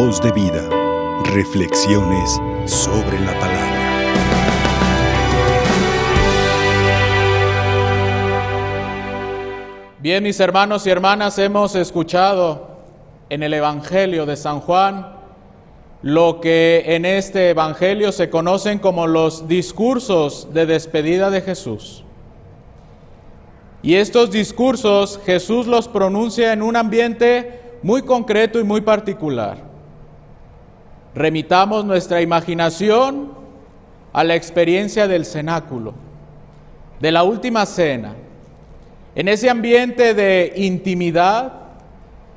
Voz de vida. Reflexiones sobre la palabra. Bien, mis hermanos y hermanas, hemos escuchado en el Evangelio de San Juan lo que en este Evangelio se conocen como los discursos de despedida de Jesús. Y estos discursos Jesús los pronuncia en un ambiente muy concreto y muy particular. Remitamos nuestra imaginación a la experiencia del cenáculo, de la última cena, en ese ambiente de intimidad,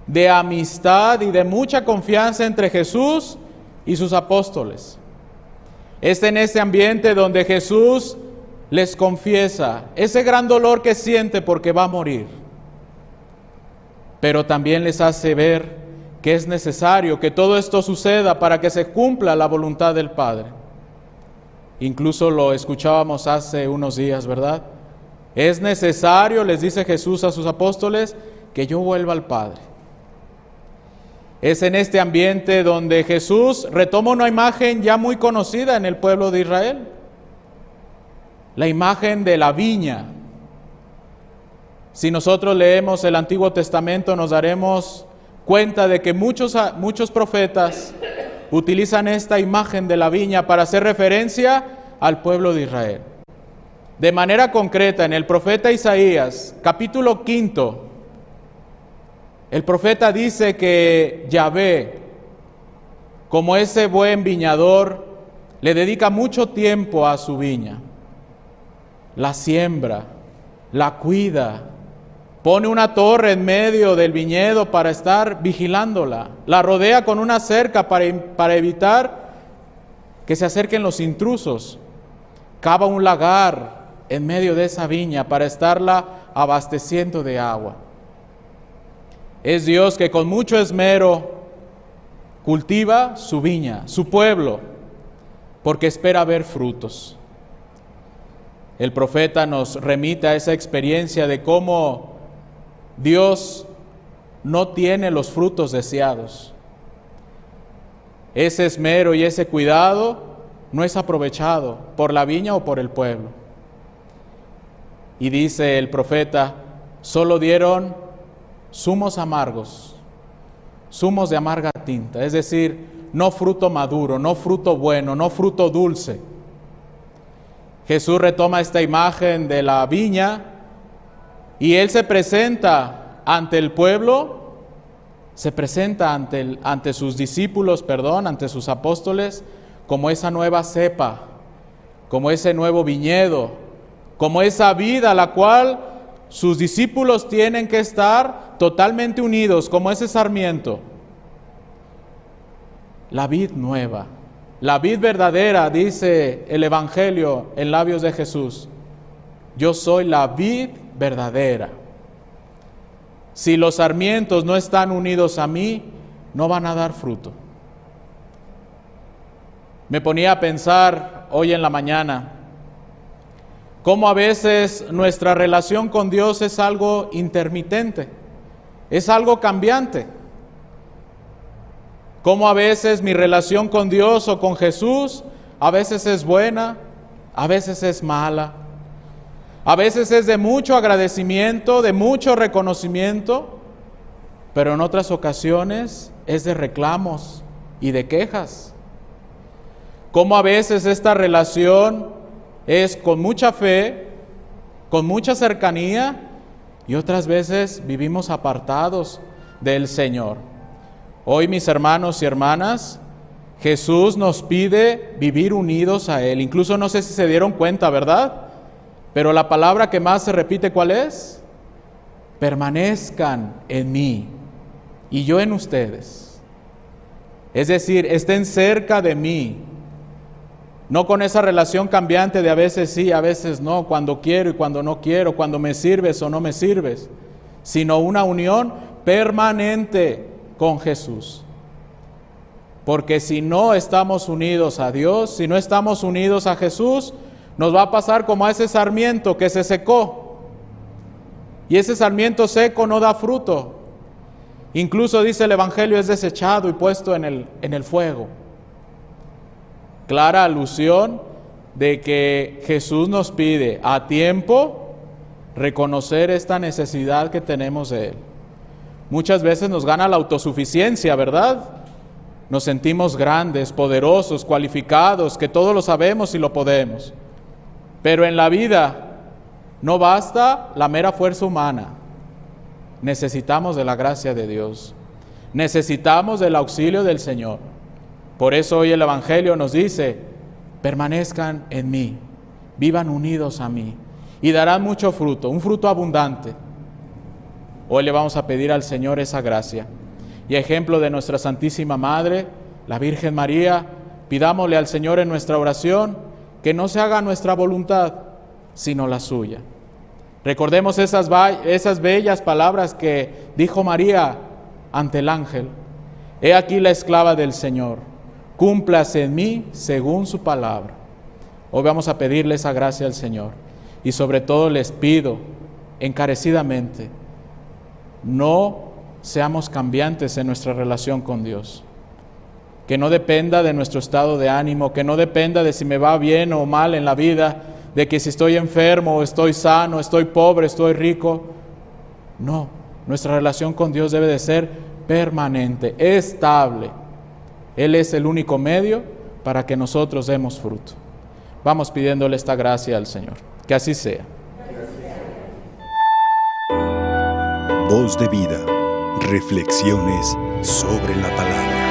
de amistad y de mucha confianza entre Jesús y sus apóstoles. Es en ese ambiente donde Jesús les confiesa ese gran dolor que siente porque va a morir, pero también les hace ver que es necesario que todo esto suceda para que se cumpla la voluntad del Padre. Incluso lo escuchábamos hace unos días, ¿verdad? Es necesario, les dice Jesús a sus apóstoles, que yo vuelva al Padre. Es en este ambiente donde Jesús retoma una imagen ya muy conocida en el pueblo de Israel, la imagen de la viña. Si nosotros leemos el Antiguo Testamento nos daremos cuenta de que muchos, muchos profetas utilizan esta imagen de la viña para hacer referencia al pueblo de Israel. De manera concreta, en el profeta Isaías, capítulo quinto, el profeta dice que Yahvé, como ese buen viñador, le dedica mucho tiempo a su viña. La siembra, la cuida, pone una torre en medio del viñedo para estar vigilándola, la rodea con una cerca para, para evitar que se acerquen los intrusos, cava un lagar en medio de esa viña para estarla abasteciendo de agua. Es Dios que con mucho esmero cultiva su viña, su pueblo, porque espera ver frutos. El profeta nos remite a esa experiencia de cómo Dios no tiene los frutos deseados. Ese esmero y ese cuidado no es aprovechado por la viña o por el pueblo. Y dice el profeta, solo dieron zumos amargos, zumos de amarga tinta, es decir, no fruto maduro, no fruto bueno, no fruto dulce. Jesús retoma esta imagen de la viña y él se presenta ante el pueblo, se presenta ante, ante sus discípulos, perdón, ante sus apóstoles, como esa nueva cepa, como ese nuevo viñedo, como esa vida a la cual sus discípulos tienen que estar totalmente unidos, como ese sarmiento. La vid nueva, la vid verdadera, dice el Evangelio en labios de Jesús. Yo soy la vid verdadera. Si los sarmientos no están unidos a mí, no van a dar fruto. Me ponía a pensar hoy en la mañana cómo a veces nuestra relación con Dios es algo intermitente, es algo cambiante. Cómo a veces mi relación con Dios o con Jesús a veces es buena, a veces es mala. A veces es de mucho agradecimiento, de mucho reconocimiento, pero en otras ocasiones es de reclamos y de quejas. Como a veces esta relación es con mucha fe, con mucha cercanía, y otras veces vivimos apartados del Señor. Hoy, mis hermanos y hermanas, Jesús nos pide vivir unidos a Él. Incluso no sé si se dieron cuenta, ¿verdad? Pero la palabra que más se repite, ¿cuál es? Permanezcan en mí y yo en ustedes. Es decir, estén cerca de mí. No con esa relación cambiante de a veces sí, a veces no, cuando quiero y cuando no quiero, cuando me sirves o no me sirves, sino una unión permanente con Jesús. Porque si no estamos unidos a Dios, si no estamos unidos a Jesús, nos va a pasar como a ese sarmiento que se secó. Y ese sarmiento seco no da fruto. Incluso dice el Evangelio es desechado y puesto en el, en el fuego. Clara alusión de que Jesús nos pide a tiempo reconocer esta necesidad que tenemos de Él. Muchas veces nos gana la autosuficiencia, ¿verdad? Nos sentimos grandes, poderosos, cualificados, que todo lo sabemos y lo podemos. Pero en la vida no basta la mera fuerza humana. Necesitamos de la gracia de Dios. Necesitamos del auxilio del Señor. Por eso hoy el Evangelio nos dice, permanezcan en mí, vivan unidos a mí y darán mucho fruto, un fruto abundante. Hoy le vamos a pedir al Señor esa gracia. Y ejemplo de nuestra Santísima Madre, la Virgen María, pidámosle al Señor en nuestra oración que no se haga nuestra voluntad, sino la suya. Recordemos esas, esas bellas palabras que dijo María ante el ángel. He aquí la esclava del Señor, cúmplase en mí según su palabra. Hoy vamos a pedirle esa gracia al Señor. Y sobre todo les pido encarecidamente, no seamos cambiantes en nuestra relación con Dios. Que no dependa de nuestro estado de ánimo, que no dependa de si me va bien o mal en la vida, de que si estoy enfermo estoy sano, estoy pobre, estoy rico. No, nuestra relación con Dios debe de ser permanente, estable. Él es el único medio para que nosotros demos fruto. Vamos pidiéndole esta gracia al Señor. Que así sea. Voz de vida. Reflexiones sobre la palabra.